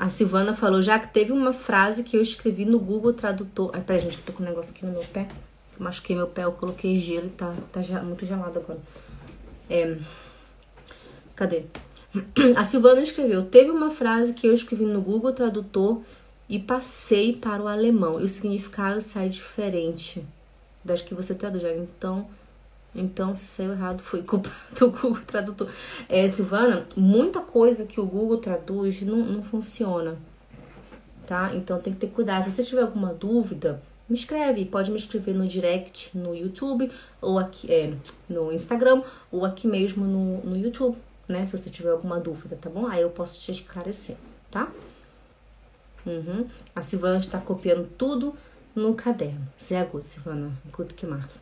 A Silvana falou, já que teve uma frase que eu escrevi no Google Tradutor. Ai, peraí, gente, que tô com um negócio aqui no meu pé. Eu machuquei meu pé, eu coloquei gelo e tá, tá muito gelado agora. É... Cadê? A Silvana escreveu, teve uma frase que eu escrevi no Google Tradutor e passei para o alemão. E o significado sai diferente das que você traduz. Então, então, se saiu errado, foi culpa do Google Tradutor. É, Silvana, muita coisa que o Google traduz não, não funciona, tá? Então, tem que ter cuidado. Se você tiver alguma dúvida, me escreve. Pode me escrever no direct no YouTube, ou aqui é, no Instagram, ou aqui mesmo no, no YouTube, né? Se você tiver alguma dúvida, tá bom? Aí eu posso te esclarecer, tá? Uhum. A Silvana está copiando tudo no caderno. Sehr gut, Silvana. Gut gemacht.